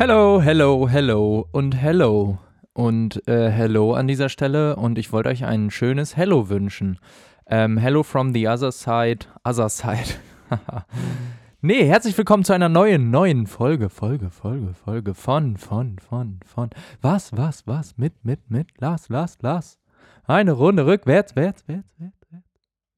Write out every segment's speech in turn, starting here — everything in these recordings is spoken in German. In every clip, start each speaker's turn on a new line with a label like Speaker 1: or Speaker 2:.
Speaker 1: Hello, hello, hello und hello. Und äh, hello an dieser Stelle und ich wollte euch ein schönes Hello wünschen. Ähm, hello from the other side, other side. nee, herzlich willkommen zu einer neuen, neuen Folge, Folge, Folge, Folge von, von, von, von. Was, was, was? Mit, mit, mit, lass, lass, lass. Eine Runde rückwärts, wärts, wärts, wärts.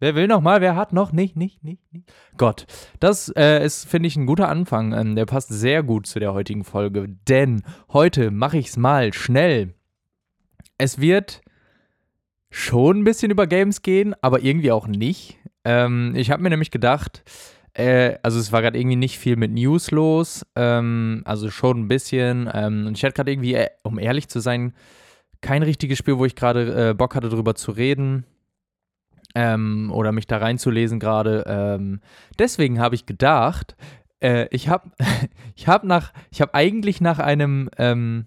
Speaker 1: Wer will noch mal? Wer hat noch? Nicht, nicht, nicht, nicht. Gott, das äh, ist, finde ich, ein guter Anfang. Ähm, der passt sehr gut zu der heutigen Folge, denn heute mache ich es mal schnell. Es wird schon ein bisschen über Games gehen, aber irgendwie auch nicht. Ähm, ich habe mir nämlich gedacht, äh, also es war gerade irgendwie nicht viel mit News los, ähm, also schon ein bisschen. Ähm, und ich hatte gerade irgendwie, äh, um ehrlich zu sein, kein richtiges Spiel, wo ich gerade äh, Bock hatte, drüber zu reden ähm, oder mich da reinzulesen gerade. Ähm, deswegen habe ich gedacht, äh, ich habe ich hab nach, ich habe eigentlich nach einem, ähm,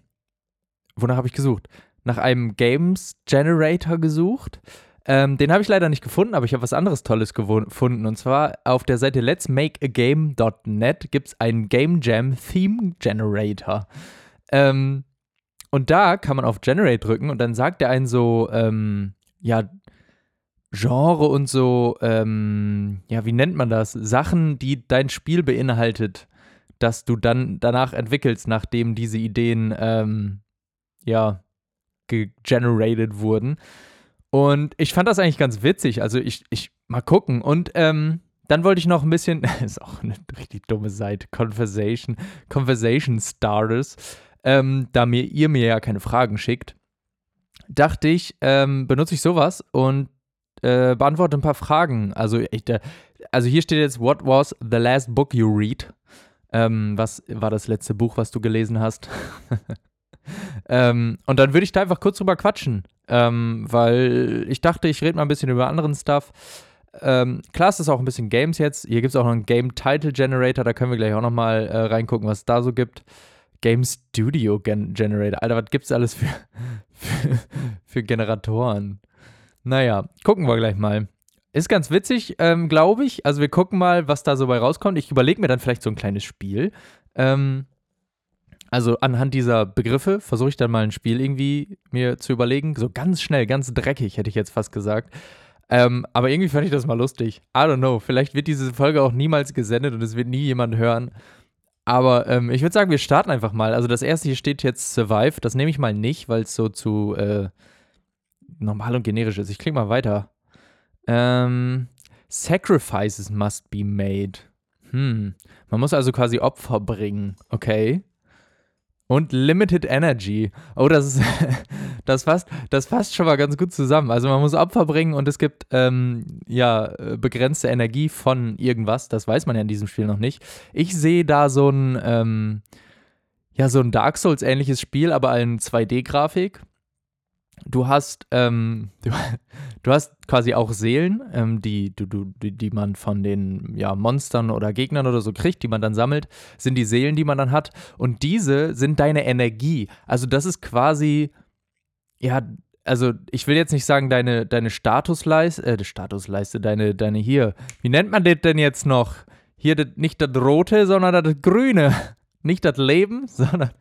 Speaker 1: wonach habe ich gesucht? Nach einem Games Generator gesucht. Ähm, den habe ich leider nicht gefunden, aber ich habe was anderes Tolles gefunden. Und zwar auf der Seite let's make a game.net gibt es einen Game Jam Theme Generator. Ähm, und da kann man auf Generate drücken und dann sagt er einen so, ähm, ja, Genre und so, ähm, ja, wie nennt man das? Sachen, die dein Spiel beinhaltet, dass du dann danach entwickelst, nachdem diese Ideen, ähm, ja, generated wurden. Und ich fand das eigentlich ganz witzig. Also ich, ich mal gucken. Und ähm, dann wollte ich noch ein bisschen, ist auch eine richtig dumme Seite, Conversation, Conversation Starters, ähm, da mir ihr mir ja keine Fragen schickt, dachte ich, ähm, benutze ich sowas und äh, beantworte ein paar Fragen. Also, ich, äh, also hier steht jetzt, what was the last book you read? Ähm, was war das letzte Buch, was du gelesen hast? ähm, und dann würde ich da einfach kurz drüber quatschen, ähm, weil ich dachte, ich rede mal ein bisschen über anderen Stuff. Ähm, klar, es ist auch ein bisschen Games jetzt. Hier gibt es auch noch einen Game Title Generator, da können wir gleich auch noch mal äh, reingucken, was es da so gibt. Game Studio Gen Generator. Alter, was gibt es alles für, für, für Generatoren? Naja, gucken wir gleich mal. Ist ganz witzig, ähm, glaube ich. Also wir gucken mal, was da so bei rauskommt. Ich überlege mir dann vielleicht so ein kleines Spiel. Ähm, also anhand dieser Begriffe versuche ich dann mal ein Spiel irgendwie mir zu überlegen. So ganz schnell, ganz dreckig, hätte ich jetzt fast gesagt. Ähm, aber irgendwie fand ich das mal lustig. I don't know. Vielleicht wird diese Folge auch niemals gesendet und es wird nie jemand hören. Aber ähm, ich würde sagen, wir starten einfach mal. Also das erste hier steht jetzt Survive. Das nehme ich mal nicht, weil es so zu äh, normal und generisch ist. Ich klicke mal weiter. Ähm, sacrifices must be made. Hm. Man muss also quasi Opfer bringen. Okay. Und Limited Energy. Oh, das ist, das fasst, das fasst schon mal ganz gut zusammen. Also man muss Opfer bringen und es gibt ähm, ja begrenzte Energie von irgendwas. Das weiß man ja in diesem Spiel noch nicht. Ich sehe da so ein ähm, ja so ein Dark Souls ähnliches Spiel, aber in 2D-Grafik du hast, ähm, du, du, hast quasi auch Seelen, ähm, die, du, du, die man von den ja, Monstern oder Gegnern oder so kriegt, die man dann sammelt, sind die Seelen, die man dann hat. Und diese sind deine Energie. Also das ist quasi, ja, also ich will jetzt nicht sagen, deine, deine Statusleiste, äh, Statusleiste, deine, deine hier, wie nennt man das denn jetzt noch? Hier nicht das Rote, sondern das Grüne. Nicht das Leben, sondern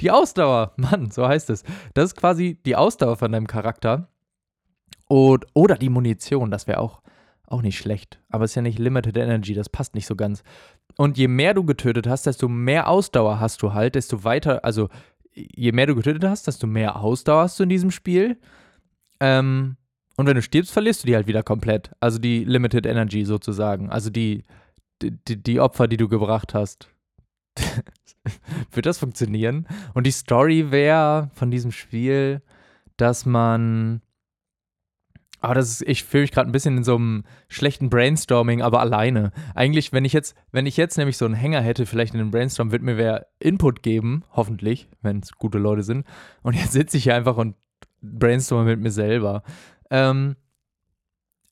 Speaker 1: die Ausdauer. Mann, so heißt es. Das ist quasi die Ausdauer von deinem Charakter. Und, oder die Munition, das wäre auch, auch nicht schlecht. Aber es ist ja nicht Limited Energy, das passt nicht so ganz. Und je mehr du getötet hast, desto mehr Ausdauer hast du halt, desto weiter, also je mehr du getötet hast, desto mehr Ausdauer hast du in diesem Spiel. Ähm, und wenn du stirbst, verlierst du die halt wieder komplett. Also die Limited Energy sozusagen. Also die, die, die Opfer, die du gebracht hast. Wird das funktionieren? Und die Story wäre von diesem Spiel, dass man. Aber das ist, ich fühle mich gerade ein bisschen in so einem schlechten Brainstorming, aber alleine. Eigentlich, wenn ich jetzt, wenn ich jetzt nämlich so einen Hänger hätte, vielleicht in einem Brainstorm, wird mir wer Input geben, hoffentlich, wenn es gute Leute sind. Und jetzt sitze ich hier einfach und brainstorme mit mir selber. Ähm,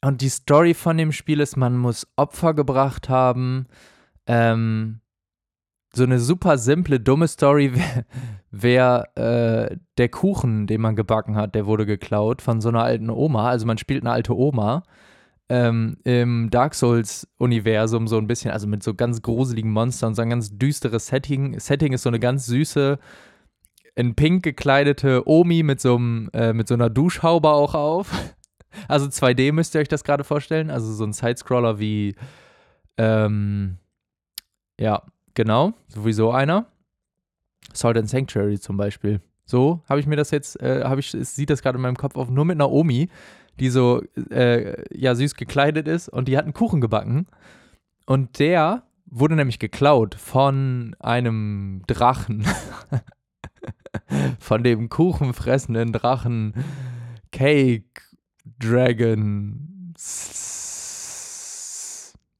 Speaker 1: und die Story von dem Spiel ist, man muss Opfer gebracht haben. Ähm, so eine super simple, dumme Story wäre wär, äh, der Kuchen, den man gebacken hat, der wurde geklaut von so einer alten Oma. Also man spielt eine alte Oma. ähm, im Dark Souls-Universum so ein bisschen, also mit so ganz gruseligen Monstern, so ein ganz düsteres Setting. Setting ist so eine ganz süße, in pink gekleidete Omi mit so, einem, äh, mit so einer Duschhaube auch auf. Also 2D müsst ihr euch das gerade vorstellen. Also so ein Sidescroller wie, ähm, ja, genau, sowieso einer. Salt and Sanctuary zum Beispiel. So habe ich mir das jetzt, äh, habe ich, sieht das gerade in meinem Kopf auf, nur mit einer Omi, die so, äh, ja, süß gekleidet ist und die hat einen Kuchen gebacken. Und der wurde nämlich geklaut von einem Drachen. von dem kuchenfressenden Drachen Cake Dragon.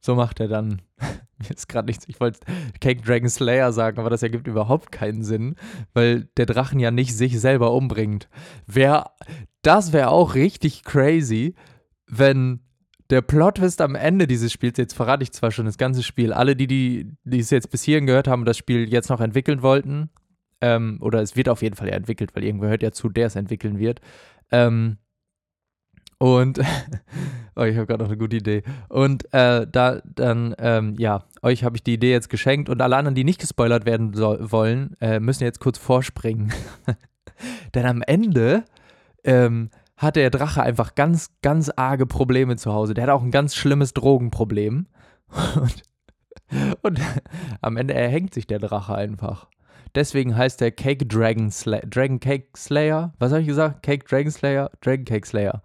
Speaker 1: So macht er dann. Mir ist gerade nichts. Ich wollte Cake Dragon Slayer sagen, aber das ergibt überhaupt keinen Sinn, weil der Drachen ja nicht sich selber umbringt. Wär, das wäre auch richtig crazy, wenn der Plot-Twist am Ende dieses Spiels, jetzt verrate ich zwar schon das ganze Spiel, alle, die, die, die es jetzt bis hierhin gehört haben und das Spiel jetzt noch entwickeln wollten, ähm, oder es wird auf jeden Fall ja entwickelt, weil irgendwer hört ja zu, der es entwickeln wird. Ähm, und oh, ich habe gerade noch eine gute Idee. Und äh, da dann, ähm, ja, euch habe ich die Idee jetzt geschenkt und alle anderen, die nicht gespoilert werden so wollen, äh, müssen jetzt kurz vorspringen. Denn am Ende ähm, hat der Drache einfach ganz, ganz arge Probleme zu Hause. Der hat auch ein ganz schlimmes Drogenproblem. Und, und am Ende erhängt sich der Drache einfach. Deswegen heißt der Cake Dragon Slayer. Dragon Cake Slayer? Was habe ich gesagt? Cake Dragon Slayer? Dragon Cake Slayer.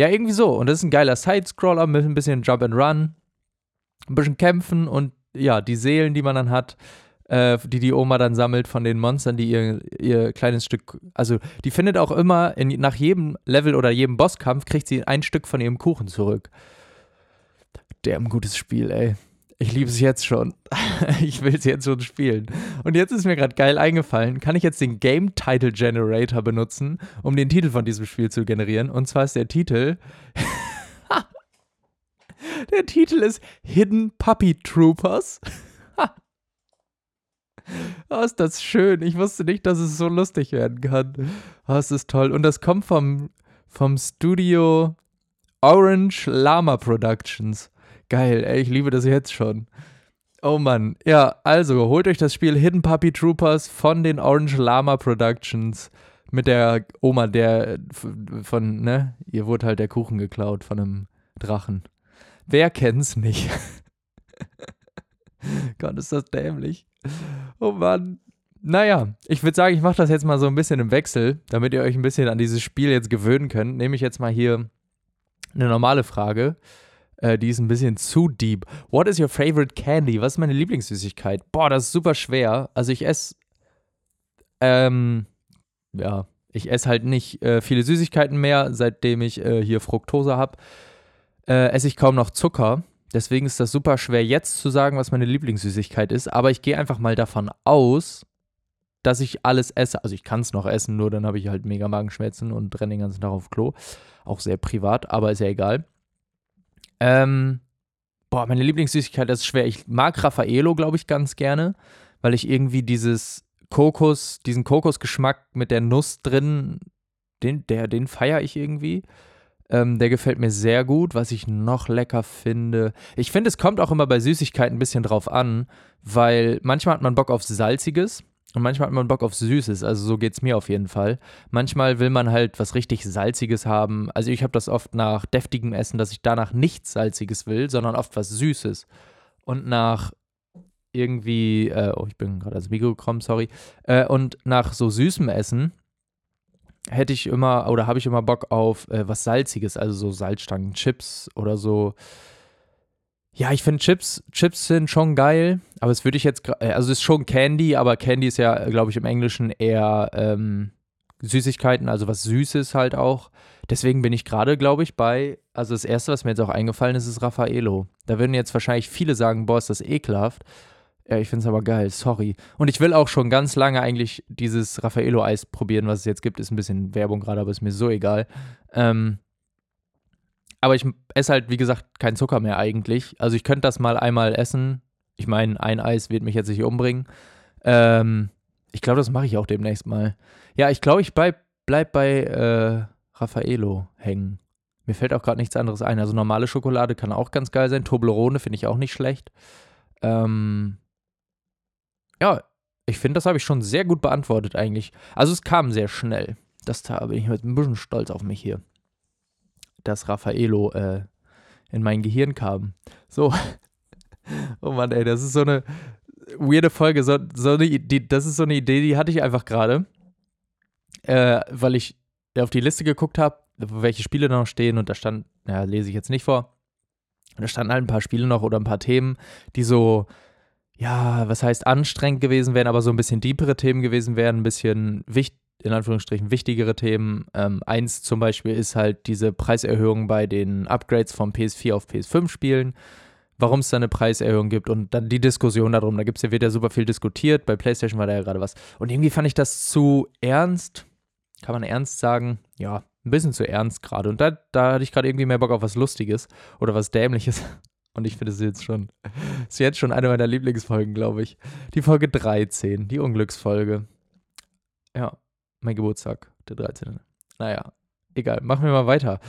Speaker 1: Ja, irgendwie so. Und das ist ein geiler Sidescroller mit ein bisschen Jump and Run, ein bisschen kämpfen und ja, die Seelen, die man dann hat, äh, die die Oma dann sammelt von den Monstern, die ihr, ihr kleines Stück, also die findet auch immer in, nach jedem Level oder jedem Bosskampf kriegt sie ein Stück von ihrem Kuchen zurück. Ein gutes Spiel, ey. Ich liebe es jetzt schon. ich will es jetzt schon spielen. Und jetzt ist mir gerade geil eingefallen, kann ich jetzt den Game Title Generator benutzen, um den Titel von diesem Spiel zu generieren. Und zwar ist der Titel. der Titel ist Hidden Puppy Troopers. oh, ist das schön. Ich wusste nicht, dass es so lustig werden kann. Oh, es ist toll. Und das kommt vom, vom Studio Orange Llama Productions. Geil, ey, ich liebe das jetzt schon. Oh Mann. Ja, also holt euch das Spiel Hidden Puppy Troopers von den Orange Llama Productions mit der Oma, der von, ne, ihr wurde halt der Kuchen geklaut von einem Drachen. Wer kennt's nicht? Gott, ist das dämlich. Oh Mann. Naja, ich würde sagen, ich mache das jetzt mal so ein bisschen im Wechsel, damit ihr euch ein bisschen an dieses Spiel jetzt gewöhnen könnt. Nehme ich jetzt mal hier eine normale Frage. Äh, die ist ein bisschen zu deep. What is your favorite candy? Was ist meine Lieblingssüßigkeit? Boah, das ist super schwer. Also ich esse, ähm, ja, ich esse halt nicht äh, viele Süßigkeiten mehr, seitdem ich äh, hier Fructose habe. Äh, esse ich kaum noch Zucker. Deswegen ist das super schwer jetzt zu sagen, was meine Lieblingssüßigkeit ist. Aber ich gehe einfach mal davon aus, dass ich alles esse. Also ich kann es noch essen, nur dann habe ich halt mega Magenschmerzen und renne den ganzen Tag auf Klo. Auch sehr privat, aber ist ja egal. Ähm, boah, meine Lieblingssüßigkeit, ist schwer. Ich mag Raffaello, glaube ich, ganz gerne, weil ich irgendwie dieses Kokos, diesen Kokosgeschmack mit der Nuss drin, den, der, den feiere ich irgendwie. Ähm, der gefällt mir sehr gut. Was ich noch lecker finde. Ich finde, es kommt auch immer bei Süßigkeiten ein bisschen drauf an, weil manchmal hat man Bock auf Salziges. Und manchmal hat man Bock auf Süßes, also so geht es mir auf jeden Fall. Manchmal will man halt was richtig Salziges haben. Also ich habe das oft nach deftigem Essen, dass ich danach nichts Salziges will, sondern oft was Süßes. Und nach irgendwie, äh, oh, ich bin gerade ans Mikro gekommen, sorry. Äh, und nach so süßem Essen hätte ich immer oder habe ich immer Bock auf äh, was Salziges, also so Salzstangen, Chips oder so ja, ich finde Chips, Chips sind schon geil, aber es würde ich jetzt, äh, also es ist schon Candy, aber Candy ist ja, glaube ich, im Englischen eher ähm, Süßigkeiten, also was Süßes halt auch. Deswegen bin ich gerade, glaube ich, bei, also das Erste, was mir jetzt auch eingefallen ist, ist Raffaello. Da würden jetzt wahrscheinlich viele sagen, boah, ist das ekelhaft. Ja, ich finde es aber geil, sorry. Und ich will auch schon ganz lange eigentlich dieses Raffaello-Eis probieren, was es jetzt gibt. Ist ein bisschen Werbung gerade, aber ist mir so egal. Ähm, aber ich esse halt, wie gesagt, keinen Zucker mehr eigentlich. Also ich könnte das mal einmal essen. Ich meine, ein Eis wird mich jetzt nicht umbringen. Ähm, ich glaube, das mache ich auch demnächst mal. Ja, ich glaube, ich bleib, bleib bei äh, Raffaello hängen. Mir fällt auch gerade nichts anderes ein. Also normale Schokolade kann auch ganz geil sein. Toblerone finde ich auch nicht schlecht. Ähm, ja, ich finde, das habe ich schon sehr gut beantwortet eigentlich. Also es kam sehr schnell. Das da bin ich jetzt ein bisschen stolz auf mich hier. Dass Raffaello äh, in mein Gehirn kam. So. oh Mann, ey, das ist so eine weirde Folge. So, so eine, die, das ist so eine Idee, die hatte ich einfach gerade. Äh, weil ich auf die Liste geguckt habe, welche Spiele da noch stehen und da stand, ja, lese ich jetzt nicht vor. Da standen halt ein paar Spiele noch oder ein paar Themen, die so, ja, was heißt anstrengend gewesen wären, aber so ein bisschen deepere Themen gewesen wären, ein bisschen wichtig, in Anführungsstrichen wichtigere Themen. Ähm, eins zum Beispiel ist halt diese Preiserhöhung bei den Upgrades vom PS4 auf PS5 Spielen, warum es da eine Preiserhöhung gibt und dann die Diskussion darum. Da gibt es ja wieder super viel diskutiert. Bei PlayStation war da ja gerade was. Und irgendwie fand ich das zu ernst. Kann man ernst sagen? Ja, ein bisschen zu ernst gerade. Und da, da hatte ich gerade irgendwie mehr Bock auf was Lustiges oder was Dämliches. Und ich finde es jetzt schon, ist jetzt schon eine meiner Lieblingsfolgen, glaube ich. Die Folge 13, die Unglücksfolge. Ja, mein Geburtstag, der 13. Naja, egal, machen wir mal weiter.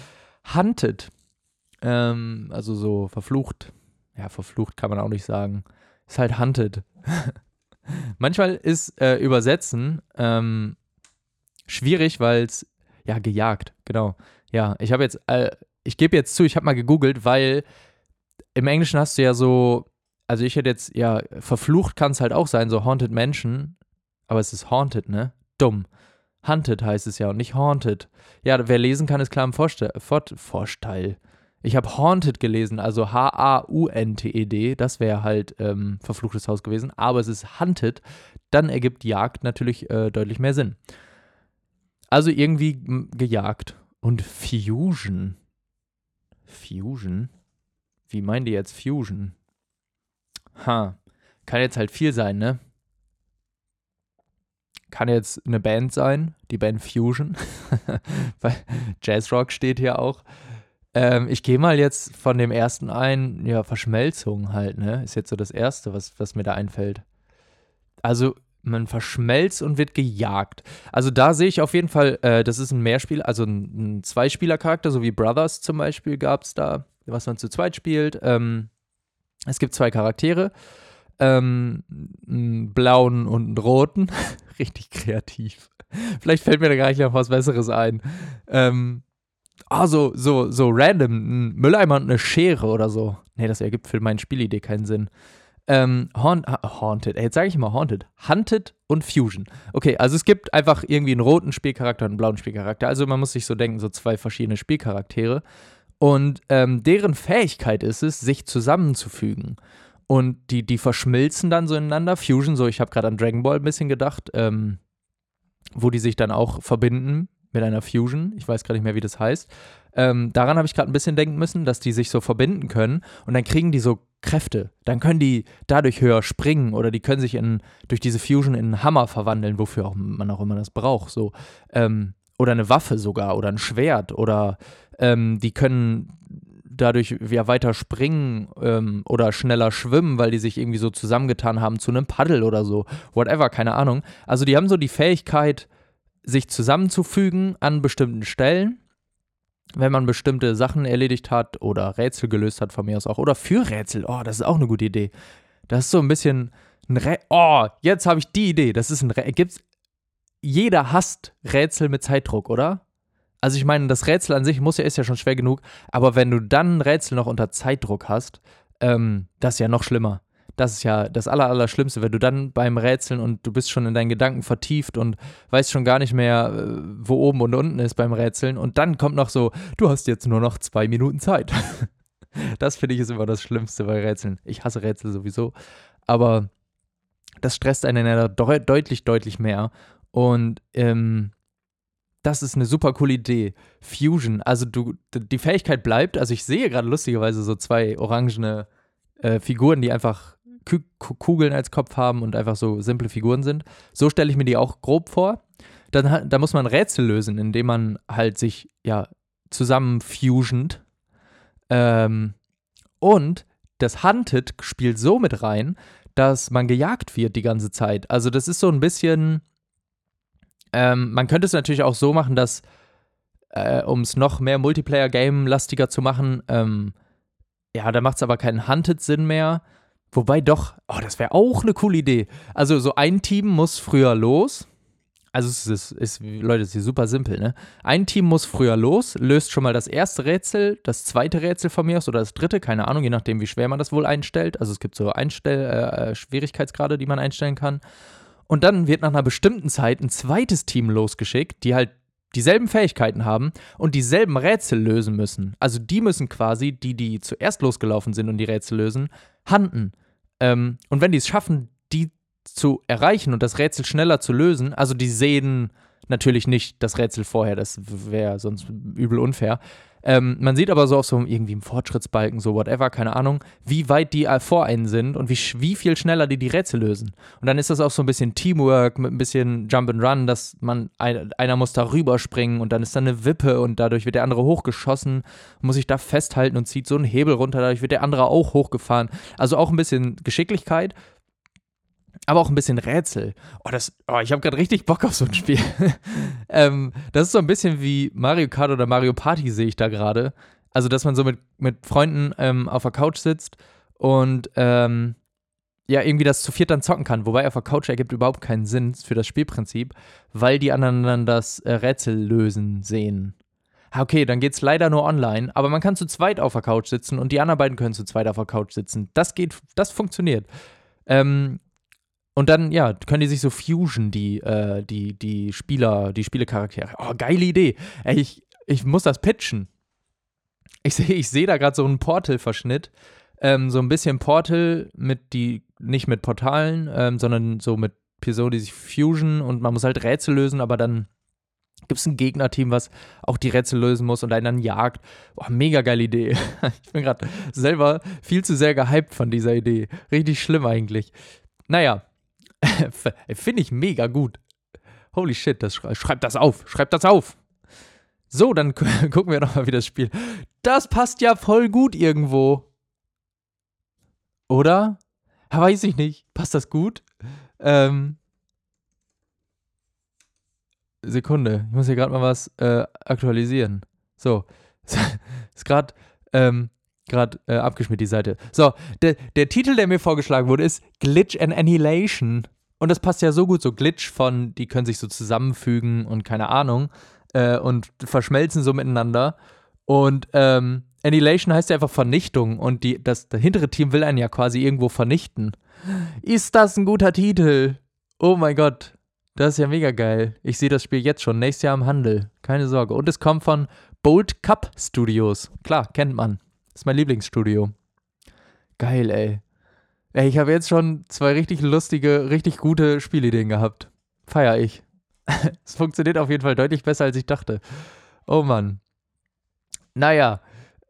Speaker 1: Hunted, ähm, also so verflucht. Ja, verflucht kann man auch nicht sagen. Ist halt Hunted. Manchmal ist äh, Übersetzen ähm, schwierig, weil es ja, gejagt, genau. Ja, ich habe jetzt, äh, ich gebe jetzt zu, ich habe mal gegoogelt, weil im Englischen hast du ja so, also ich hätte jetzt, ja, verflucht kann es halt auch sein, so Haunted Mansion, aber es ist Haunted, ne? Dumm. Hunted heißt es ja und nicht Haunted. Ja, wer lesen kann, ist klar im Vorste Vorsteil. Ich habe Haunted gelesen, also H-A-U-N-T-E-D. Das wäre halt ähm, verfluchtes Haus gewesen. Aber es ist Hunted. Dann ergibt Jagd natürlich äh, deutlich mehr Sinn. Also irgendwie gejagt. Und Fusion. Fusion? Wie meint ihr jetzt Fusion? Ha. Kann jetzt halt viel sein, ne? Kann jetzt eine Band sein, die Band Fusion. Weil Jazzrock steht hier auch. Ähm, ich gehe mal jetzt von dem ersten ein, ja, Verschmelzung halt, ne? Ist jetzt so das Erste, was, was mir da einfällt. Also man verschmelzt und wird gejagt. Also da sehe ich auf jeden Fall, äh, das ist ein Mehrspiel, also ein, ein Zweispieler-Charakter, so wie Brothers zum Beispiel gab es da, was man zu zweit spielt. Ähm, es gibt zwei Charaktere, ähm, einen blauen und einen roten. Richtig kreativ. Vielleicht fällt mir da gar nicht noch was Besseres ein. Ähm, ah, so, so, so random, ein Mülleimer und eine Schere oder so. Nee, das ergibt für meine Spielidee keinen Sinn. Ähm, Haunt, Haunted, jetzt sage ich mal Haunted. Hunted und Fusion. Okay, also es gibt einfach irgendwie einen roten Spielcharakter und einen blauen Spielcharakter. Also man muss sich so denken, so zwei verschiedene Spielcharaktere. Und ähm, deren Fähigkeit ist es, sich zusammenzufügen. Und die, die verschmilzen dann so ineinander. Fusion, so ich habe gerade an Dragon Ball ein bisschen gedacht, ähm, wo die sich dann auch verbinden mit einer Fusion. Ich weiß gar nicht mehr, wie das heißt. Ähm, daran habe ich gerade ein bisschen denken müssen, dass die sich so verbinden können und dann kriegen die so Kräfte. Dann können die dadurch höher springen oder die können sich in, durch diese Fusion in einen Hammer verwandeln, wofür auch man auch immer das braucht. So. Ähm, oder eine Waffe sogar oder ein Schwert oder ähm, die können dadurch ja weiter springen ähm, oder schneller schwimmen, weil die sich irgendwie so zusammengetan haben zu einem Paddel oder so. Whatever, keine Ahnung. Also die haben so die Fähigkeit, sich zusammenzufügen an bestimmten Stellen wenn man bestimmte Sachen erledigt hat oder Rätsel gelöst hat, von mir aus auch. Oder für Rätsel. Oh, das ist auch eine gute Idee. Das ist so ein bisschen ein Rä Oh, jetzt habe ich die Idee. Das ist ein Rä Gibt's. Jeder hasst Rätsel mit Zeitdruck, oder? Also ich meine, das Rätsel an sich muss ja, ist ja schon schwer genug, aber wenn du dann ein Rätsel noch unter Zeitdruck hast, ähm, das ist ja noch schlimmer. Das ist ja das Allerallerschlimmste, wenn du dann beim Rätseln und du bist schon in deinen Gedanken vertieft und weißt schon gar nicht mehr, äh, wo oben und unten ist beim Rätseln. Und dann kommt noch so, du hast jetzt nur noch zwei Minuten Zeit. das finde ich ist immer das Schlimmste bei Rätseln. Ich hasse Rätsel sowieso. Aber das stresst einen ja de deutlich, deutlich mehr. Und ähm, das ist eine super coole Idee. Fusion, also du, die Fähigkeit bleibt, also ich sehe gerade lustigerweise so zwei orangene äh, Figuren, die einfach Kugeln als Kopf haben und einfach so simple Figuren sind. So stelle ich mir die auch grob vor. Dann da muss man Rätsel lösen, indem man halt sich ja zusammenfusiont. Ähm, und das Hunted spielt so mit rein, dass man gejagt wird die ganze Zeit. Also das ist so ein bisschen, ähm, man könnte es natürlich auch so machen, dass äh, um es noch mehr Multiplayer-Game-lastiger zu machen. Ähm, ja, da macht es aber keinen Hunted-Sinn mehr. Wobei doch, oh, das wäre auch eine coole Idee. Also so ein Team muss früher los. Also es ist, ist Leute, es ist super simpel, ne? Ein Team muss früher los, löst schon mal das erste Rätsel, das zweite Rätsel von mir aus oder das dritte, keine Ahnung, je nachdem, wie schwer man das wohl einstellt. Also es gibt so Einstell äh, Schwierigkeitsgrade, die man einstellen kann. Und dann wird nach einer bestimmten Zeit ein zweites Team losgeschickt, die halt dieselben Fähigkeiten haben und dieselben Rätsel lösen müssen. Also die müssen quasi, die, die zuerst losgelaufen sind und die Rätsel lösen, handen. Ähm, und wenn die es schaffen, die zu erreichen und das Rätsel schneller zu lösen, also die sehen natürlich nicht das Rätsel vorher, das wäre sonst übel unfair, ähm, man sieht aber so auf so irgendwie im Fortschrittsbalken, so whatever, keine Ahnung, wie weit die vor einen sind und wie, wie viel schneller die die Rätsel lösen. Und dann ist das auch so ein bisschen Teamwork mit ein bisschen Jump and Run, dass man, ein, einer muss da rüberspringen und dann ist da eine Wippe und dadurch wird der andere hochgeschossen, muss sich da festhalten und zieht so einen Hebel runter, dadurch wird der andere auch hochgefahren. Also auch ein bisschen Geschicklichkeit, aber auch ein bisschen Rätsel. Oh, das, oh, ich habe gerade richtig Bock auf so ein Spiel. ähm, das ist so ein bisschen wie Mario Kart oder Mario Party, sehe ich da gerade. Also, dass man so mit, mit Freunden ähm, auf der Couch sitzt und ähm, ja, irgendwie das zu viert dann zocken kann. Wobei auf der Couch ergibt überhaupt keinen Sinn für das Spielprinzip, weil die anderen dann das äh, Rätsel lösen sehen. Okay, dann geht es leider nur online, aber man kann zu zweit auf der Couch sitzen und die anderen beiden können zu zweit auf der Couch sitzen. Das geht, das funktioniert. Ähm, und dann, ja, können die sich so fusion, die, äh, die, die Spieler, die Spielecharaktere. Oh, geile Idee. Ey, ich, ich muss das pitchen. Ich sehe ich seh da gerade so einen Portal-Verschnitt. Ähm, so ein bisschen Portal mit die, nicht mit Portalen, ähm, sondern so mit Personen, die sich fusion und man muss halt Rätsel lösen, aber dann gibt es ein Gegnerteam, was auch die Rätsel lösen muss und einen dann jagt. Boah, mega geile Idee. ich bin gerade selber viel zu sehr gehypt von dieser Idee. Richtig schlimm eigentlich. Naja, Finde ich mega gut. Holy shit, das schrei schreibt das auf, schreibt das auf. So, dann gucken wir nochmal, wie das Spiel. Das passt ja voll gut irgendwo. Oder? Weiß ich nicht. Passt das gut? Ähm. Sekunde, ich muss hier gerade mal was äh, aktualisieren. So, ist gerade ähm, gerade äh, abgeschmiert, die Seite. So, der, der Titel, der mir vorgeschlagen wurde, ist Glitch and Annihilation. Und das passt ja so gut, so Glitch von, die können sich so zusammenfügen und keine Ahnung äh, und verschmelzen so miteinander. Und ähm, Annihilation heißt ja einfach Vernichtung und die, das, das hintere Team will einen ja quasi irgendwo vernichten. Ist das ein guter Titel? Oh mein Gott, das ist ja mega geil. Ich sehe das Spiel jetzt schon, nächstes Jahr im Handel. Keine Sorge. Und es kommt von Bold Cup Studios. Klar, kennt man. Ist mein Lieblingsstudio. Geil, ey. Ey, ich habe jetzt schon zwei richtig lustige, richtig gute Spielideen gehabt. Feier ich. Es funktioniert auf jeden Fall deutlich besser, als ich dachte. Oh Mann. Naja.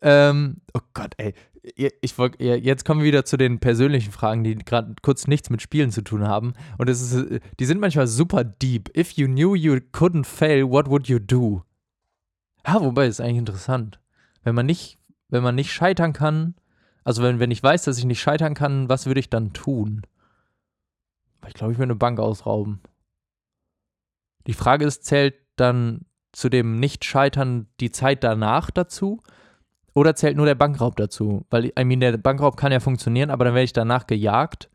Speaker 1: Ähm, oh Gott, ey. Ich, jetzt kommen wir wieder zu den persönlichen Fragen, die gerade kurz nichts mit Spielen zu tun haben. Und es ist, die sind manchmal super deep. If you knew you couldn't fail, what would you do? Ja, wobei, ist eigentlich interessant. Wenn man nicht wenn man nicht scheitern kann, also wenn, wenn ich weiß, dass ich nicht scheitern kann, was würde ich dann tun? Ich glaube, ich würde eine Bank ausrauben. Die Frage ist, zählt dann zu dem Nicht-Scheitern die Zeit danach dazu? Oder zählt nur der Bankraub dazu? Weil, I mean, der Bankraub kann ja funktionieren, aber dann werde ich danach gejagt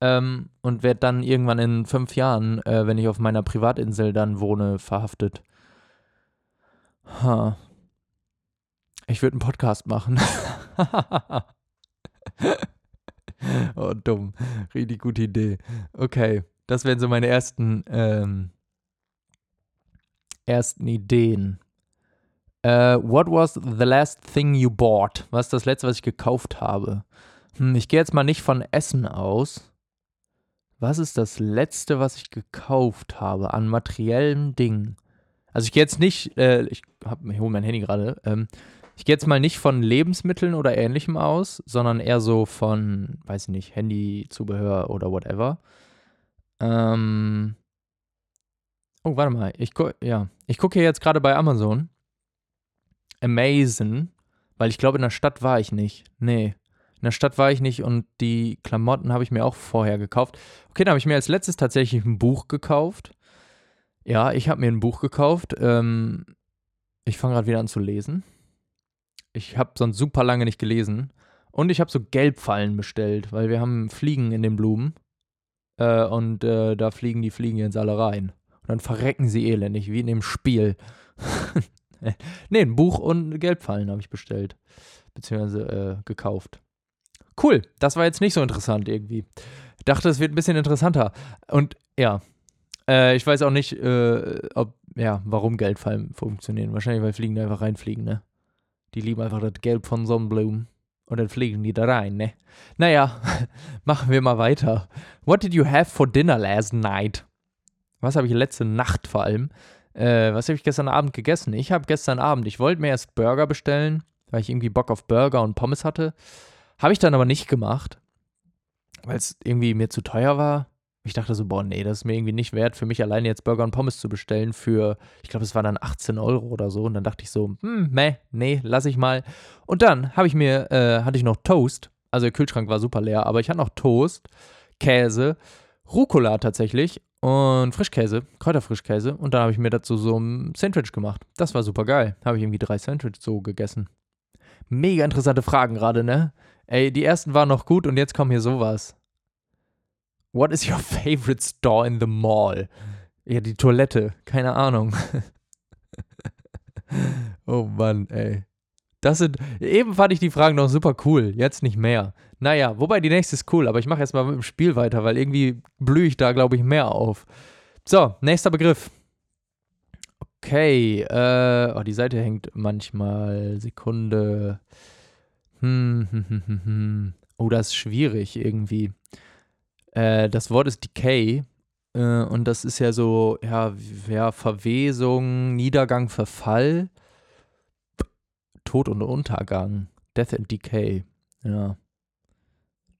Speaker 1: ähm, und werde dann irgendwann in fünf Jahren, äh, wenn ich auf meiner Privatinsel dann wohne, verhaftet. Ha. Ich würde einen Podcast machen. oh, dumm. Richtig gute Idee. Okay, das wären so meine ersten, ähm, ersten Ideen. Uh, what was the last thing you bought? Was ist das letzte, was ich gekauft habe? Hm, ich gehe jetzt mal nicht von Essen aus. Was ist das letzte, was ich gekauft habe an materiellen Dingen? Also ich gehe jetzt nicht, äh, ich, ich hole mein Handy gerade. Ähm, ich gehe jetzt mal nicht von Lebensmitteln oder ähnlichem aus, sondern eher so von, weiß ich nicht, Handyzubehör oder whatever. Ähm. Oh, warte mal. Ich, ja. ich gucke hier jetzt gerade bei Amazon. Amazon. Weil ich glaube, in der Stadt war ich nicht. Nee. In der Stadt war ich nicht und die Klamotten habe ich mir auch vorher gekauft. Okay, dann habe ich mir als letztes tatsächlich ein Buch gekauft. Ja, ich habe mir ein Buch gekauft. Ähm, ich fange gerade wieder an zu lesen. Ich habe sonst super lange nicht gelesen. Und ich habe so Gelbfallen bestellt, weil wir haben Fliegen in den Blumen. Äh, und äh, da fliegen die Fliegen jetzt alle rein. Und dann verrecken sie elendig, wie in dem Spiel. nee, ein Buch und Gelbfallen habe ich bestellt. Beziehungsweise äh, gekauft. Cool, das war jetzt nicht so interessant irgendwie. Ich dachte, es wird ein bisschen interessanter. Und ja, äh, ich weiß auch nicht, äh, ob, ja, warum Geldfallen funktionieren. Wahrscheinlich, weil Fliegen einfach reinfliegen, ne? Die lieben einfach das Gelb von Sonnenblumen. Und dann fliegen die da rein, ne? Naja, machen wir mal weiter. What did you have for dinner last night? Was habe ich letzte Nacht vor allem? Äh, was habe ich gestern Abend gegessen? Ich habe gestern Abend, ich wollte mir erst Burger bestellen, weil ich irgendwie Bock auf Burger und Pommes hatte. Habe ich dann aber nicht gemacht, weil es irgendwie mir zu teuer war. Ich dachte so, boah, nee, das ist mir irgendwie nicht wert, für mich alleine jetzt Burger und Pommes zu bestellen für, ich glaube, es waren dann 18 Euro oder so. Und dann dachte ich so, hm, meh, nee, lass ich mal. Und dann habe ich mir, äh, hatte ich noch Toast. Also der Kühlschrank war super leer, aber ich hatte noch Toast, Käse, Rucola tatsächlich und Frischkäse, Kräuterfrischkäse. Und dann habe ich mir dazu so ein Sandwich gemacht. Das war super geil. Habe ich irgendwie drei Sandwiches so gegessen. Mega interessante Fragen gerade, ne? Ey, die ersten waren noch gut und jetzt kommt hier sowas. What is your favorite store in the mall? Ja, die Toilette. Keine Ahnung. oh Mann, ey. Das sind. Eben fand ich die Fragen noch super cool. Jetzt nicht mehr. Naja, wobei die nächste ist cool, aber ich mache jetzt mal mit dem Spiel weiter, weil irgendwie blühe ich da, glaube ich, mehr auf. So, nächster Begriff. Okay, äh, oh, die Seite hängt manchmal. Sekunde. Hm, hm, hm, hm, hm. Oh, das ist schwierig irgendwie. Äh, das Wort ist Decay. Äh, und das ist ja so, ja, ja, Verwesung, Niedergang, Verfall, Tod und Untergang. Death and Decay. Ja.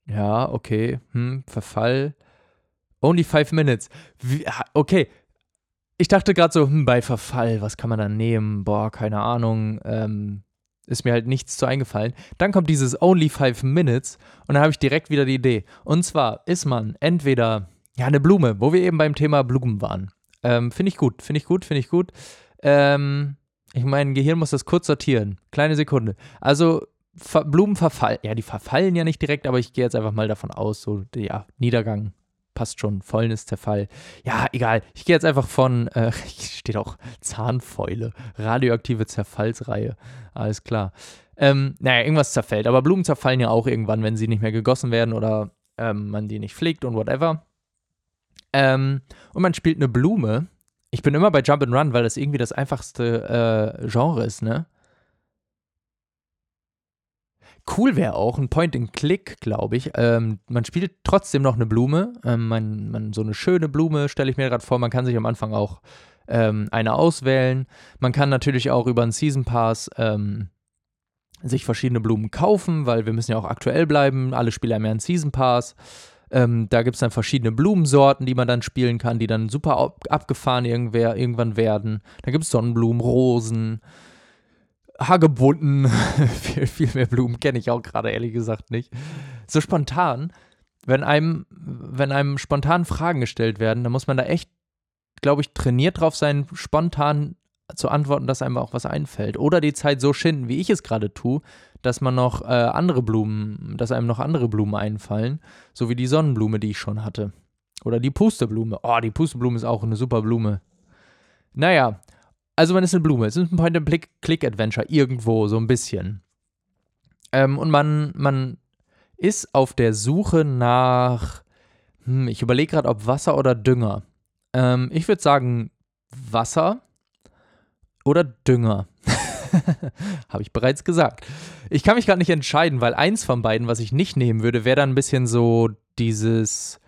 Speaker 1: Ja, okay. Hm, Verfall. Only five minutes. Wie, okay. Ich dachte gerade so, hm, bei Verfall, was kann man da nehmen? Boah, keine Ahnung. Ähm, ist mir halt nichts zu eingefallen. Dann kommt dieses Only Five Minutes und dann habe ich direkt wieder die Idee. Und zwar ist man entweder, ja, eine Blume, wo wir eben beim Thema Blumen waren. Ähm, finde ich gut, finde ich gut, finde ich gut. Ähm, ich mein Gehirn muss das kurz sortieren. Kleine Sekunde. Also, Ver Blumen verfallen. Ja, die verfallen ja nicht direkt, aber ich gehe jetzt einfach mal davon aus, so, ja, Niedergang passt schon. Fäulnis, Zerfall. Ja, egal. Ich gehe jetzt einfach von, äh, steht auch Zahnfäule, radioaktive Zerfallsreihe. Alles klar. Ähm, naja, irgendwas zerfällt. Aber Blumen zerfallen ja auch irgendwann, wenn sie nicht mehr gegossen werden oder ähm, man die nicht pflegt und whatever. Ähm, und man spielt eine Blume. Ich bin immer bei Jump and Run, weil das irgendwie das einfachste äh, Genre ist, ne? Cool wäre auch ein Point-and-Click, glaube ich. Ähm, man spielt trotzdem noch eine Blume. Ähm, man, man, so eine schöne Blume stelle ich mir gerade vor. Man kann sich am Anfang auch ähm, eine auswählen. Man kann natürlich auch über einen Season Pass ähm, sich verschiedene Blumen kaufen, weil wir müssen ja auch aktuell bleiben. Alle Spieler haben ja einen Season Pass. Ähm, da gibt es dann verschiedene Blumensorten, die man dann spielen kann, die dann super abgefahren irgendwann werden. Da gibt es Sonnenblumen, Rosen, Hagebutten, viel, viel mehr Blumen kenne ich auch gerade ehrlich gesagt nicht. So spontan, wenn einem, wenn einem spontan Fragen gestellt werden, dann muss man da echt, glaube ich, trainiert drauf sein, spontan zu antworten, dass einem auch was einfällt. Oder die Zeit so schinden, wie ich es gerade tue, dass man noch äh, andere Blumen, dass einem noch andere Blumen einfallen, so wie die Sonnenblume, die ich schon hatte. Oder die Pusteblume. Oh, die Pusteblume ist auch eine super Blume. Naja, also man ist eine Blume. Es ist ein Point-and-Click-Adventure irgendwo, so ein bisschen. Ähm, und man, man ist auf der Suche nach, hm, ich überlege gerade, ob Wasser oder Dünger. Ähm, ich würde sagen Wasser oder Dünger. Habe ich bereits gesagt. Ich kann mich gerade nicht entscheiden, weil eins von beiden, was ich nicht nehmen würde, wäre dann ein bisschen so dieses,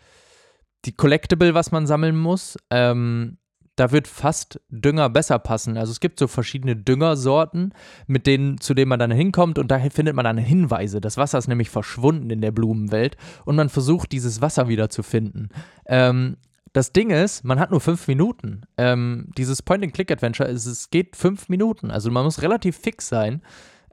Speaker 1: die Collectible, was man sammeln muss. Ähm, da wird fast Dünger besser passen. Also es gibt so verschiedene Düngersorten, mit denen, zu denen man dann hinkommt und da findet man dann Hinweise. Das Wasser ist nämlich verschwunden in der Blumenwelt und man versucht, dieses Wasser wieder zu finden. Ähm, das Ding ist, man hat nur fünf Minuten. Ähm, dieses Point-and-Click-Adventure, es geht fünf Minuten. Also man muss relativ fix sein.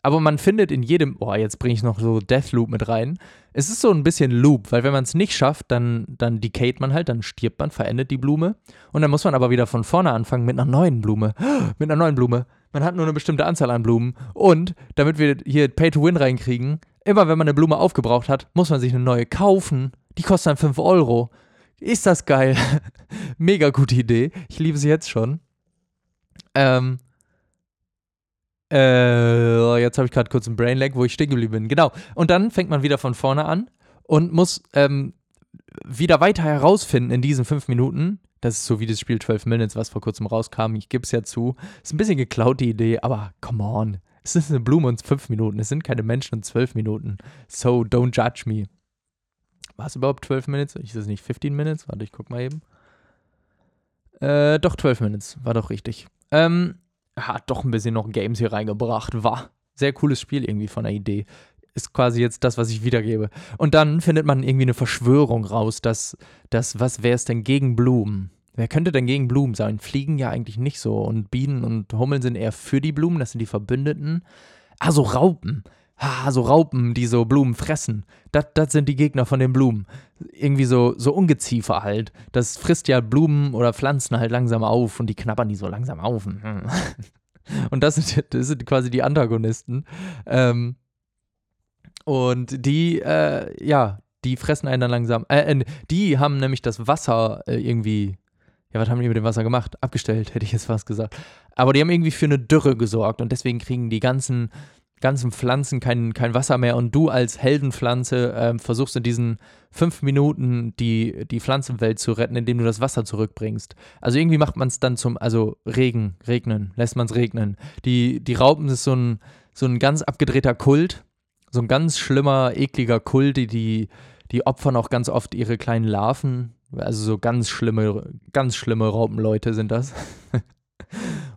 Speaker 1: Aber man findet in jedem, boah, jetzt bringe ich noch so Deathloop mit rein. Es ist so ein bisschen Loop, weil wenn man es nicht schafft, dann, dann decayt man halt, dann stirbt man, verendet die Blume. Und dann muss man aber wieder von vorne anfangen mit einer neuen Blume. Mit einer neuen Blume. man hat nur eine bestimmte Anzahl an Blumen. Und damit wir hier Pay to Win reinkriegen, immer wenn man eine Blume aufgebraucht hat, muss man sich eine neue kaufen. Die kostet dann 5 Euro. Ist das geil? Mega gute Idee. Ich liebe sie jetzt schon. Ähm. Äh, jetzt habe ich gerade kurz einen Brainlag, wo ich stehen geblieben bin. Genau. Und dann fängt man wieder von vorne an und muss ähm, wieder weiter herausfinden in diesen fünf Minuten, das ist so wie das Spiel 12 Minutes, was vor kurzem rauskam. Ich gebe es ja zu. Ist ein bisschen geklaut, die Idee, aber come on. Es ist eine Blume und fünf Minuten. Es sind keine Menschen und zwölf Minuten. So, don't judge me. War es überhaupt 12 Minutes? Ich es nicht 15 Minutes? Warte, ich guck mal eben. Äh, doch 12 Minutes. War doch richtig. Ähm, hat doch ein bisschen noch Games hier reingebracht. War. Sehr cooles Spiel irgendwie von der Idee ist quasi jetzt das, was ich wiedergebe. Und dann findet man irgendwie eine Verschwörung raus, dass, dass was wäre es denn gegen Blumen? Wer könnte denn gegen Blumen sein? Fliegen ja eigentlich nicht so. Und Bienen und Hummeln sind eher für die Blumen, das sind die Verbündeten. Ah, so Raupen. Ah, so Raupen, die so Blumen fressen. Das, sind die Gegner von den Blumen. Irgendwie so, so Ungeziefer halt. Das frisst ja Blumen oder Pflanzen halt langsam auf und die knabbern die so langsam auf. Und das sind, das sind quasi die Antagonisten. Ähm, und die, äh, ja, die fressen einen dann langsam. Äh, äh, die haben nämlich das Wasser äh, irgendwie. Ja, was haben die mit dem Wasser gemacht? Abgestellt, hätte ich jetzt fast gesagt. Aber die haben irgendwie für eine Dürre gesorgt und deswegen kriegen die ganzen, ganzen Pflanzen kein, kein Wasser mehr. Und du als Heldenpflanze äh, versuchst in diesen fünf Minuten die, die Pflanzenwelt zu retten, indem du das Wasser zurückbringst. Also irgendwie macht man es dann zum, also Regen, regnen, lässt man es regnen. Die, die Raupen ist so ein, so ein ganz abgedrehter Kult so ein ganz schlimmer, ekliger Kult, die, die opfern auch ganz oft ihre kleinen Larven. Also so ganz schlimme, ganz schlimme Raupenleute sind das.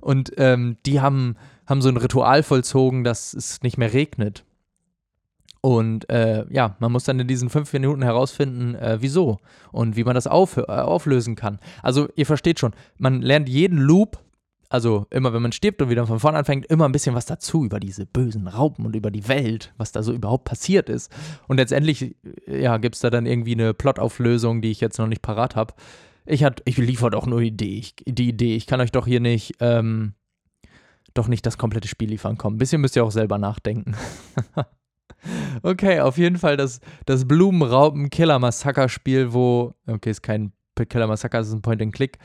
Speaker 1: Und ähm, die haben, haben so ein Ritual vollzogen, dass es nicht mehr regnet. Und äh, ja, man muss dann in diesen fünf Minuten herausfinden, äh, wieso und wie man das auf, äh, auflösen kann. Also ihr versteht schon, man lernt jeden Loop also immer wenn man stirbt und wieder von vorne anfängt, immer ein bisschen was dazu über diese bösen Raupen und über die Welt, was da so überhaupt passiert ist. Und letztendlich, ja, gibt es da dann irgendwie eine Plotauflösung, die ich jetzt noch nicht parat habe. Ich, ich liefere doch nur die Idee. Ich, die Idee. Ich kann euch doch hier nicht, ähm, doch nicht das komplette Spiel liefern. Komm, ein bisschen müsst ihr auch selber nachdenken. okay, auf jeden Fall das, das Blumenraupen-Killer-Massaker-Spiel, wo, okay, ist kein Killer-Massaker, es ist ein Point-and-Click.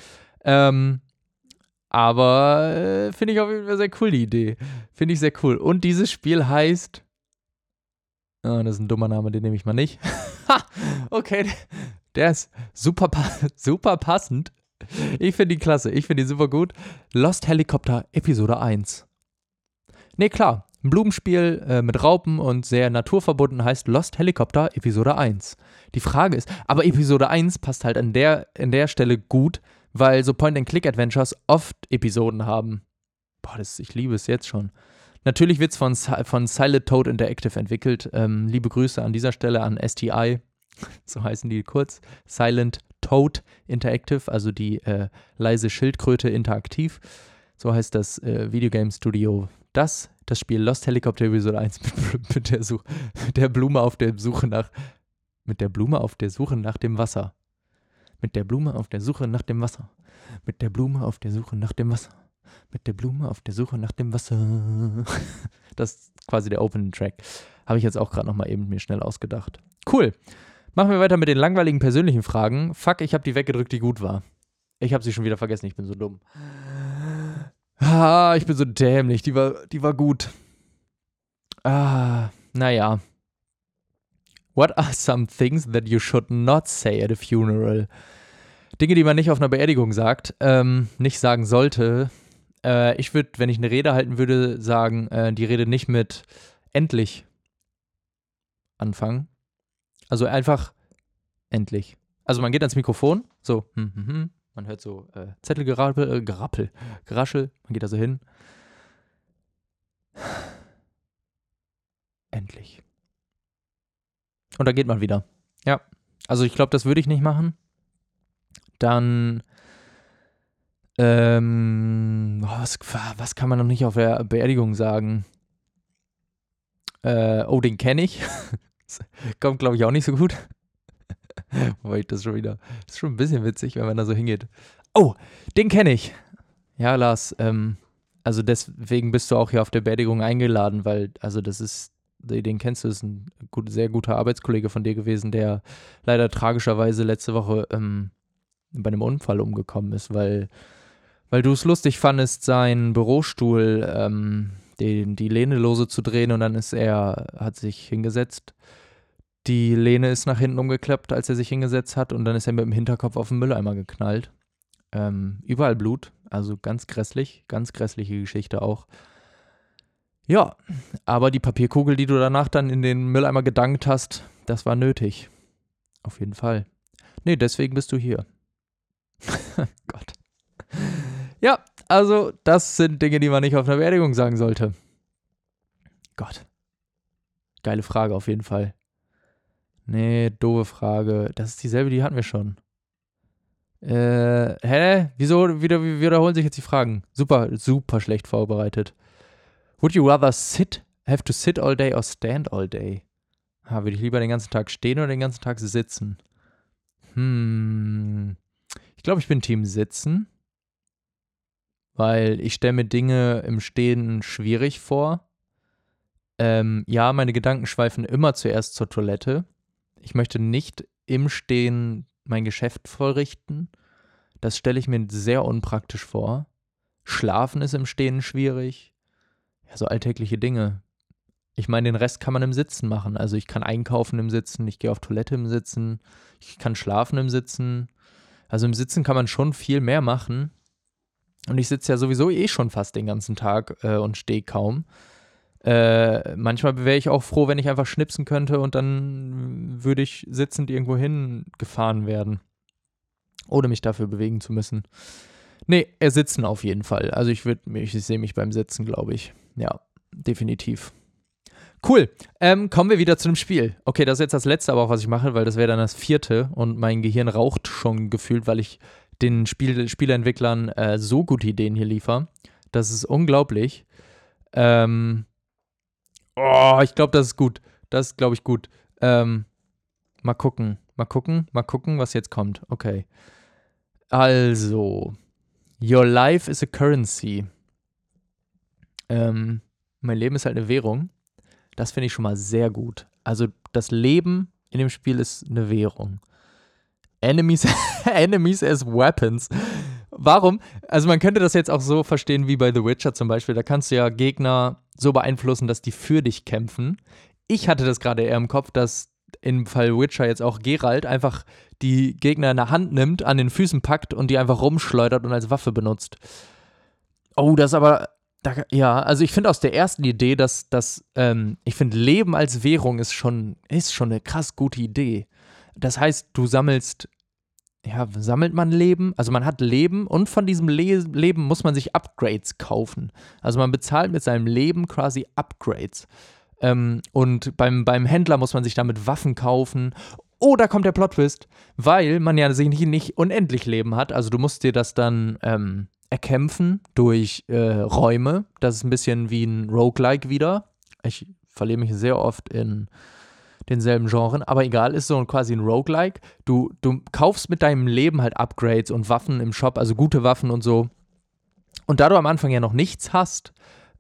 Speaker 1: Ähm, aber äh, finde ich auf jeden Fall sehr cool, die Idee. Finde ich sehr cool. Und dieses Spiel heißt. Oh, das ist ein dummer Name, den nehme ich mal nicht. okay, der ist super, super passend. Ich finde die klasse. Ich finde die super gut. Lost Helicopter Episode 1. Nee, klar. Ein Blumenspiel äh, mit Raupen und sehr naturverbunden heißt Lost Helicopter Episode 1. Die Frage ist, aber Episode 1 passt halt an der, an der Stelle gut, weil so Point-and-Click-Adventures oft Episoden haben. Boah, das, ich liebe es jetzt schon. Natürlich wird es von, von Silent Toad Interactive entwickelt. Ähm, liebe Grüße an dieser Stelle an STI, so heißen die kurz. Silent Toad Interactive, also die äh, leise Schildkröte interaktiv. So heißt das äh, Videogame Studio. Das, das Spiel Lost Helicopter Episode 1 mit, mit, der Such, mit der Blume auf der Suche nach mit der Blume auf der Suche nach dem Wasser. Mit der Blume auf der Suche nach dem Wasser. Mit der Blume auf der Suche nach dem Wasser. Mit der Blume auf der Suche nach dem Wasser. Das ist quasi der Opening Track. Habe ich jetzt auch gerade nochmal eben mir schnell ausgedacht. Cool. Machen wir weiter mit den langweiligen persönlichen Fragen. Fuck, ich habe die weggedrückt, die gut war. Ich habe sie schon wieder vergessen, ich bin so dumm. Ah, ich bin so dämlich, die war, die war gut. Ah, naja. What are some things that you should not say at a funeral? Dinge, die man nicht auf einer Beerdigung sagt, ähm, nicht sagen sollte. Äh, ich würde, wenn ich eine Rede halten würde, sagen, äh, die Rede nicht mit endlich anfangen. Also einfach endlich. Also man geht ans Mikrofon, so, hm, hm, hm, man hört so äh, Zettelgerappel, äh, Gerappel, Geraschel, man geht da so hin. Endlich. Und da geht man wieder. Ja. Also ich glaube, das würde ich nicht machen. Dann, ähm, was, was kann man noch nicht auf der Beerdigung sagen? Äh, oh, den kenne ich. Kommt, glaube ich, auch nicht so gut. Wobei ich das schon wieder, das ist schon ein bisschen witzig, wenn man da so hingeht. Oh, den kenne ich. Ja, Lars, ähm, also deswegen bist du auch hier auf der Beerdigung eingeladen, weil, also das ist, den kennst du, ist ein gut, sehr guter Arbeitskollege von dir gewesen, der leider tragischerweise letzte Woche ähm, bei einem Unfall umgekommen ist, weil, weil du es lustig fandest, seinen Bürostuhl, ähm, den, die Lehne lose zu drehen und dann ist er, hat sich hingesetzt. Die Lehne ist nach hinten umgeklappt, als er sich hingesetzt hat und dann ist er mit dem Hinterkopf auf den Mülleimer geknallt. Ähm, überall Blut, also ganz grässlich, ganz grässliche Geschichte auch. Ja, aber die Papierkugel, die du danach dann in den Mülleimer gedankt hast, das war nötig. Auf jeden Fall. Nee, deswegen bist du hier. Gott. Ja, also das sind Dinge, die man nicht auf einer Beerdigung sagen sollte. Gott. Geile Frage auf jeden Fall. Nee, doofe Frage. Das ist dieselbe, die hatten wir schon. Äh, hä? Wieso wieder, wiederholen sich jetzt die Fragen? Super, super schlecht vorbereitet. Would you rather sit, have to sit all day or stand all day? Ha, würde ich lieber den ganzen Tag stehen oder den ganzen Tag sitzen? Hm. Ich glaube, ich bin Team Sitzen, weil ich stelle mir Dinge im Stehen schwierig vor. Ähm, ja, meine Gedanken schweifen immer zuerst zur Toilette. Ich möchte nicht im Stehen mein Geschäft vollrichten. Das stelle ich mir sehr unpraktisch vor. Schlafen ist im Stehen schwierig. Ja, so alltägliche Dinge. Ich meine, den Rest kann man im Sitzen machen. Also ich kann einkaufen im Sitzen, ich gehe auf Toilette im Sitzen, ich kann schlafen im Sitzen. Also im Sitzen kann man schon viel mehr machen. Und ich sitze ja sowieso eh schon fast den ganzen Tag äh, und stehe kaum. Äh, manchmal wäre ich auch froh, wenn ich einfach schnipsen könnte und dann würde ich sitzend irgendwo hingefahren werden. Ohne mich dafür bewegen zu müssen. Nee, er sitzen auf jeden Fall. Also ich würde ich sehe mich beim Sitzen, glaube ich. Ja, definitiv. Cool. Ähm, kommen wir wieder zu dem Spiel. Okay, das ist jetzt das letzte aber auch, was ich mache, weil das wäre dann das vierte und mein Gehirn raucht schon gefühlt, weil ich den Spiel Spieleentwicklern äh, so gute Ideen hier liefere. Das ist unglaublich. Ähm, Oh, ich glaube, das ist gut. Das ist, glaube ich, gut. Ähm, mal gucken. Mal gucken. Mal gucken, was jetzt kommt. Okay. Also. Your life is a currency. Ähm, mein Leben ist halt eine Währung. Das finde ich schon mal sehr gut. Also, das Leben in dem Spiel ist eine Währung. Enemies, enemies as weapons. Warum? Also man könnte das jetzt auch so verstehen wie bei The Witcher zum Beispiel. Da kannst du ja Gegner so beeinflussen, dass die für dich kämpfen. Ich hatte das gerade eher im Kopf, dass im Fall Witcher jetzt auch Geralt einfach die Gegner in der Hand nimmt, an den Füßen packt und die einfach rumschleudert und als Waffe benutzt. Oh, das aber. Da, ja, also ich finde aus der ersten Idee, dass das, ähm, ich finde, Leben als Währung ist schon, ist schon eine krass gute Idee. Das heißt, du sammelst ja, sammelt man Leben? Also man hat Leben und von diesem Le Leben muss man sich Upgrades kaufen. Also man bezahlt mit seinem Leben quasi Upgrades. Ähm, und beim, beim Händler muss man sich damit Waffen kaufen. Oh, da kommt der Plot-Twist, weil man ja sich nicht, nicht unendlich Leben hat. Also du musst dir das dann ähm, erkämpfen durch äh, Räume. Das ist ein bisschen wie ein Roguelike wieder. Ich verliere mich sehr oft in denselben Genren, aber egal, ist so quasi ein Roguelike. Du, du kaufst mit deinem Leben halt Upgrades und Waffen im Shop, also gute Waffen und so. Und da du am Anfang ja noch nichts hast,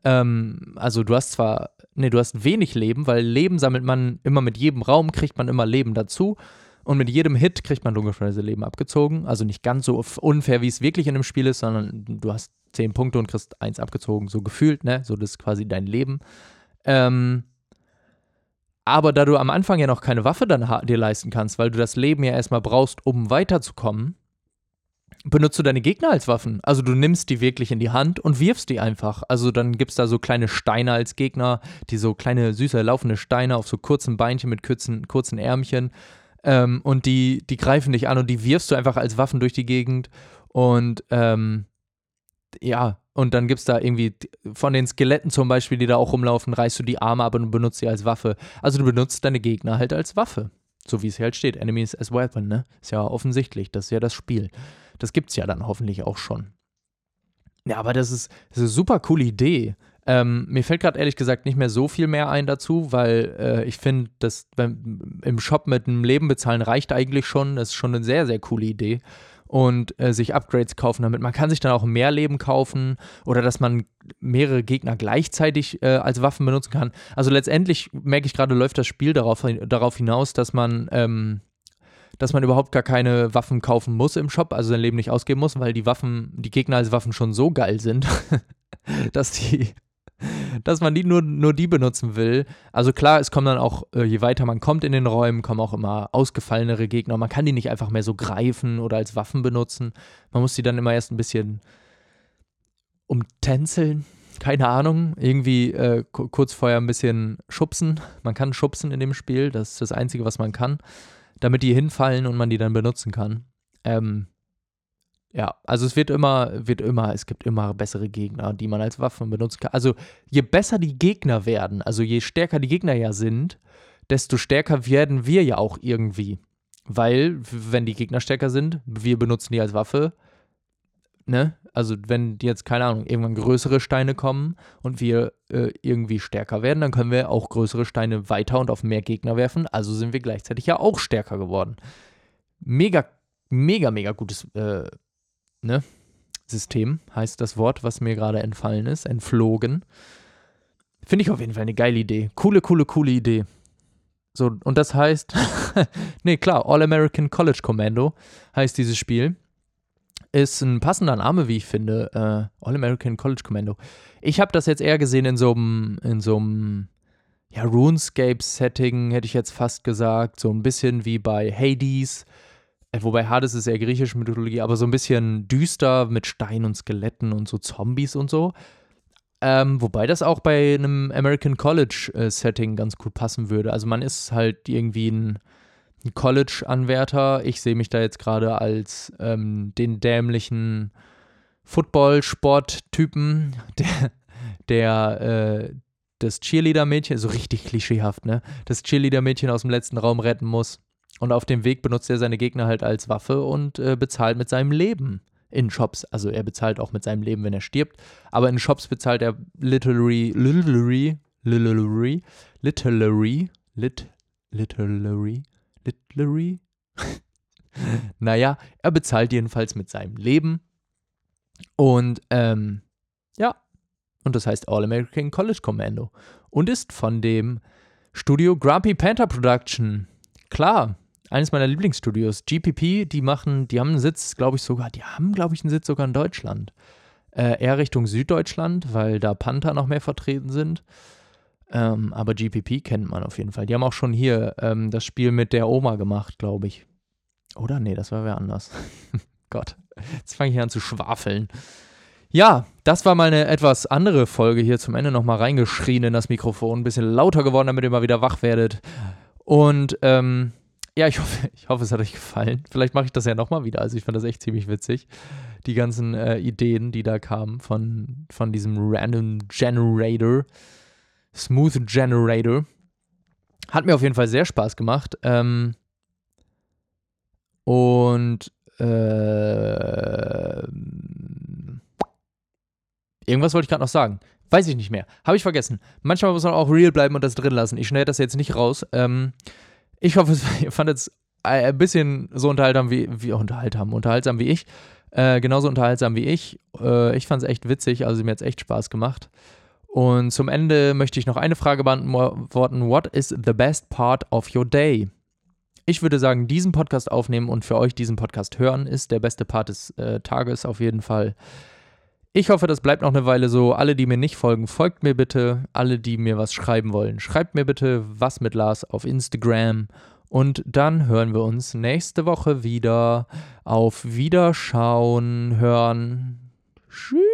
Speaker 1: ähm, also du hast zwar, nee, du hast wenig Leben, weil Leben sammelt man immer mit jedem Raum, kriegt man immer Leben dazu. Und mit jedem Hit kriegt man logischerweise Leben abgezogen. Also nicht ganz so unfair, wie es wirklich in einem Spiel ist, sondern du hast 10 Punkte und kriegst eins abgezogen, so gefühlt, ne? So, das ist quasi dein Leben. Ähm, aber da du am Anfang ja noch keine Waffe dann dir leisten kannst, weil du das Leben ja erstmal brauchst, um weiterzukommen, benutzt du deine Gegner als Waffen. Also du nimmst die wirklich in die Hand und wirfst die einfach. Also dann gibt es da so kleine Steine als Gegner, die so kleine, süße, laufende Steine auf so kurzen Beinchen mit kurzen, kurzen Ärmchen. Ähm, und die, die greifen dich an und die wirfst du einfach als Waffen durch die Gegend. Und ähm, ja, und dann gibt es da irgendwie von den Skeletten zum Beispiel, die da auch rumlaufen, reißt du die Arme ab und benutzt sie als Waffe. Also du benutzt deine Gegner halt als Waffe. So wie es hier halt steht. Enemies as Weapon, ne? Ist ja offensichtlich. Das ist ja das Spiel. Das gibt's ja dann hoffentlich auch schon. Ja, aber das ist, das ist eine super coole Idee. Ähm, mir fällt gerade ehrlich gesagt nicht mehr so viel mehr ein dazu, weil äh, ich finde, dass im Shop mit einem Leben bezahlen reicht eigentlich schon. Das ist schon eine sehr, sehr coole Idee. Und äh, sich Upgrades kaufen damit. Man kann sich dann auch mehr Leben kaufen oder dass man mehrere Gegner gleichzeitig äh, als Waffen benutzen kann. Also letztendlich merke ich gerade, läuft das Spiel darauf, darauf hinaus, dass man, ähm, dass man überhaupt gar keine Waffen kaufen muss im Shop, also sein Leben nicht ausgeben muss, weil die Waffen, die Gegner als Waffen schon so geil sind, dass die dass man die nur, nur die benutzen will. Also klar, es kommen dann auch, äh, je weiter man kommt in den Räumen, kommen auch immer ausgefallenere Gegner. Man kann die nicht einfach mehr so greifen oder als Waffen benutzen. Man muss die dann immer erst ein bisschen umtänzeln. Keine Ahnung. Irgendwie äh, kurz vorher ein bisschen schubsen. Man kann schubsen in dem Spiel. Das ist das Einzige, was man kann. Damit die hinfallen und man die dann benutzen kann. Ähm, ja, also es wird immer, wird immer, es gibt immer bessere Gegner, die man als Waffen benutzen kann. Also je besser die Gegner werden, also je stärker die Gegner ja sind, desto stärker werden wir ja auch irgendwie. Weil, wenn die Gegner stärker sind, wir benutzen die als Waffe, ne? Also wenn jetzt, keine Ahnung, irgendwann größere Steine kommen und wir äh, irgendwie stärker werden, dann können wir auch größere Steine weiter und auf mehr Gegner werfen. Also sind wir gleichzeitig ja auch stärker geworden. Mega, mega, mega gutes äh, ne? System heißt das Wort, was mir gerade entfallen ist, entflogen. Finde ich auf jeden Fall eine geile Idee. Coole, coole, coole Idee. So, und das heißt, nee, klar, All-American College Commando heißt dieses Spiel. Ist ein passender Name, wie ich finde. Äh, All-American College Commando. Ich habe das jetzt eher gesehen in so einem, ja, RuneScape-Setting, hätte ich jetzt fast gesagt. So ein bisschen wie bei Hades wobei Hades ist eher griechische Mythologie, aber so ein bisschen düster mit Stein und Skeletten und so Zombies und so. Ähm, wobei das auch bei einem American College-Setting äh, ganz gut passen würde. Also man ist halt irgendwie ein, ein College-Anwärter. Ich sehe mich da jetzt gerade als ähm, den dämlichen Football-Sport-Typen, der, der äh, das Cheerleader-Mädchen, so richtig klischeehaft, ne? Das Cheerleader-Mädchen aus dem letzten Raum retten muss. Und auf dem Weg benutzt er seine Gegner halt als Waffe und äh, bezahlt mit seinem Leben in Shops. Also er bezahlt auch mit seinem Leben, wenn er stirbt. Aber in Shops bezahlt er literally, literally, literally, literally, lit, literally, literally. naja, er bezahlt jedenfalls mit seinem Leben. Und ähm, ja, und das heißt All American College Commando. Und ist von dem Studio Grumpy Panther Production. Klar, eines meiner Lieblingsstudios, GPP, die machen, die haben einen Sitz, glaube ich sogar, die haben, glaube ich, einen Sitz sogar in Deutschland. Äh, eher Richtung Süddeutschland, weil da Panther noch mehr vertreten sind. Ähm, aber GPP kennt man auf jeden Fall. Die haben auch schon hier ähm, das Spiel mit der Oma gemacht, glaube ich. Oder? Nee, das war wer anders. Gott, jetzt fange ich an zu schwafeln. Ja, das war mal eine etwas andere Folge hier zum Ende nochmal reingeschrien in das Mikrofon. Ein bisschen lauter geworden, damit ihr mal wieder wach werdet. Und ähm, ja, ich hoffe, ich hoffe, es hat euch gefallen. Vielleicht mache ich das ja nochmal wieder. Also ich fand das echt ziemlich witzig. Die ganzen äh, Ideen, die da kamen von, von diesem Random Generator, Smooth Generator. Hat mir auf jeden Fall sehr Spaß gemacht. Ähm, und äh, irgendwas wollte ich gerade noch sagen. Weiß ich nicht mehr. Habe ich vergessen. Manchmal muss man auch real bleiben und das drin lassen. Ich schneide das jetzt nicht raus. Ähm, ich hoffe, ihr fandet es ein bisschen so unterhaltsam wie, wie unterhaltsam, unterhaltsam wie ich. Äh, genauso unterhaltsam wie ich. Äh, ich fand es echt witzig, also mir hat es echt Spaß gemacht. Und zum Ende möchte ich noch eine Frage beantworten. What is the best part of your day? Ich würde sagen, diesen Podcast aufnehmen und für euch diesen Podcast hören ist der beste Part des äh, Tages auf jeden Fall. Ich hoffe, das bleibt noch eine Weile so. Alle, die mir nicht folgen, folgt mir bitte. Alle, die mir was schreiben wollen, schreibt mir bitte was mit Lars auf Instagram. Und dann hören wir uns nächste Woche wieder. Auf Wiederschauen, hören. Tschüss.